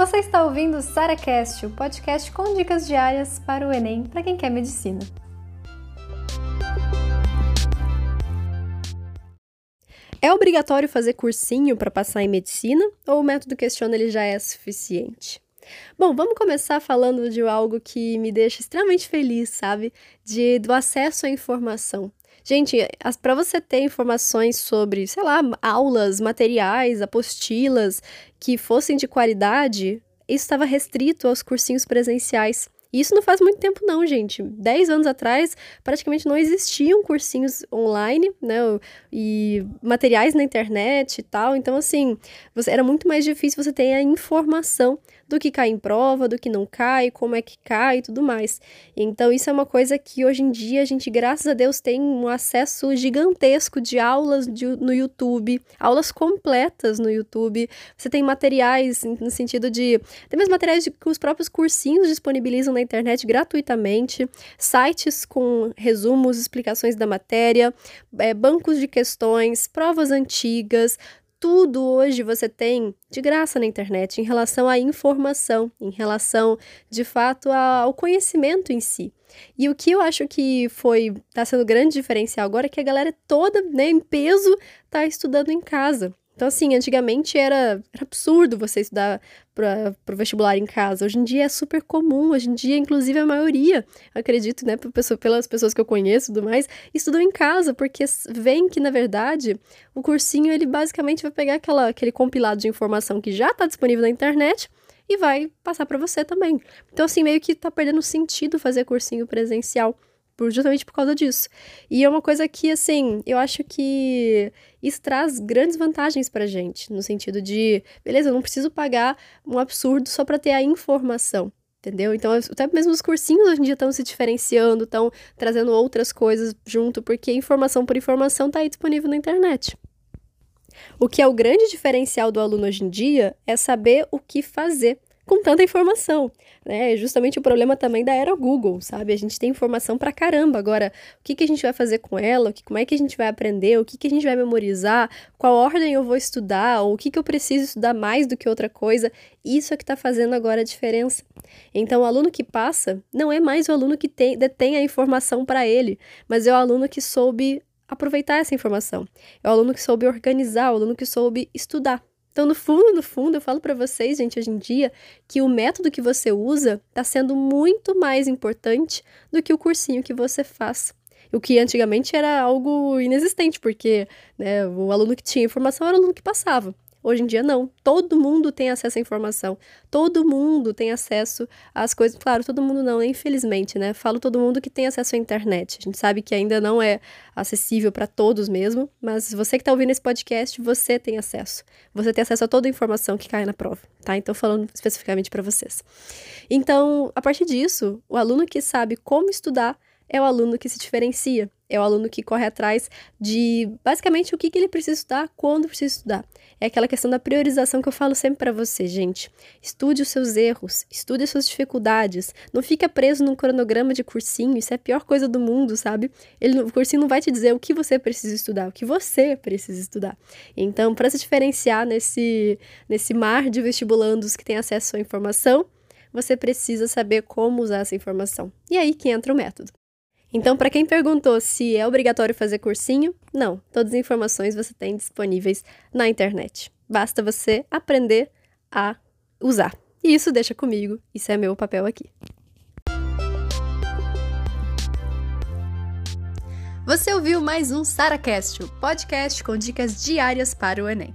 Você está ouvindo o SaraCast, o podcast com dicas diárias para o Enem para quem quer medicina. É obrigatório fazer cursinho para passar em medicina ou o método questiona ele já é suficiente? Bom, vamos começar falando de algo que me deixa extremamente feliz, sabe? De, do acesso à informação. Gente, para você ter informações sobre, sei lá, aulas, materiais, apostilas que fossem de qualidade, isso estava restrito aos cursinhos presenciais. E isso não faz muito tempo, não, gente. Dez anos atrás, praticamente não existiam cursinhos online, né? E materiais na internet e tal. Então, assim, você, era muito mais difícil você ter a informação do que cai em prova, do que não cai, como é que cai e tudo mais. Então, isso é uma coisa que hoje em dia a gente, graças a Deus, tem um acesso gigantesco de aulas de, no YouTube, aulas completas no YouTube. Você tem materiais no sentido de. Tem mais materiais que os próprios cursinhos disponibilizam na internet gratuitamente, sites com resumos, explicações da matéria, é, bancos de questões, provas antigas, tudo hoje você tem de graça na internet em relação à informação, em relação, de fato, ao conhecimento em si. E o que eu acho que foi está sendo grande diferencial agora é que a galera toda, né, em peso, está estudando em casa. Então, assim, antigamente era, era absurdo você estudar para o vestibular em casa. Hoje em dia é super comum. Hoje em dia, inclusive, a maioria, acredito, né, pelas pessoas que eu conheço e tudo mais, estudam em casa, porque vem que, na verdade, o cursinho, ele basicamente vai pegar aquela, aquele compilado de informação que já está disponível na internet e vai passar para você também. Então, assim, meio que está perdendo sentido fazer cursinho presencial por, justamente por causa disso. E é uma coisa que, assim, eu acho que isso traz grandes vantagens pra gente, no sentido de, beleza, eu não preciso pagar um absurdo só para ter a informação. Entendeu? Então, até mesmo os cursinhos hoje em dia estão se diferenciando, estão trazendo outras coisas junto, porque informação por informação está aí disponível na internet. O que é o grande diferencial do aluno hoje em dia é saber o que fazer com tanta informação, né? É justamente o problema também da era Google, sabe? A gente tem informação pra caramba. Agora, o que, que a gente vai fazer com ela? Como é que a gente vai aprender? O que, que a gente vai memorizar? Qual ordem eu vou estudar? Ou o que, que eu preciso estudar mais do que outra coisa? Isso é que está fazendo agora a diferença. Então, o aluno que passa não é mais o aluno que tem, detém a informação para ele, mas é o aluno que soube aproveitar essa informação. É o aluno que soube organizar, o aluno que soube estudar. Então, no fundo, no fundo, eu falo para vocês, gente, hoje em dia, que o método que você usa está sendo muito mais importante do que o cursinho que você faz. O que antigamente era algo inexistente, porque né, o aluno que tinha informação era o aluno que passava. Hoje em dia, não. Todo mundo tem acesso à informação. Todo mundo tem acesso às coisas. Claro, todo mundo não, infelizmente, né? Falo todo mundo que tem acesso à internet. A gente sabe que ainda não é acessível para todos mesmo, mas você que está ouvindo esse podcast, você tem acesso. Você tem acesso a toda a informação que cai na prova, tá? Então, falando especificamente para vocês. Então, a partir disso, o aluno que sabe como estudar é o aluno que se diferencia, é o aluno que corre atrás de basicamente o que, que ele precisa estudar, quando precisa estudar. É aquela questão da priorização que eu falo sempre para você, gente. Estude os seus erros, estude as suas dificuldades. Não fica preso num cronograma de cursinho, isso é a pior coisa do mundo, sabe? Ele, o cursinho não vai te dizer o que você precisa estudar, o que você precisa estudar. Então, para se diferenciar nesse, nesse mar de vestibulandos que tem acesso à informação, você precisa saber como usar essa informação. E aí que entra o método. Então, para quem perguntou se é obrigatório fazer cursinho, não. Todas as informações você tem disponíveis na internet. Basta você aprender a usar. E isso deixa comigo, isso é meu papel aqui. Você ouviu mais um SaraCast, podcast com dicas diárias para o Enem.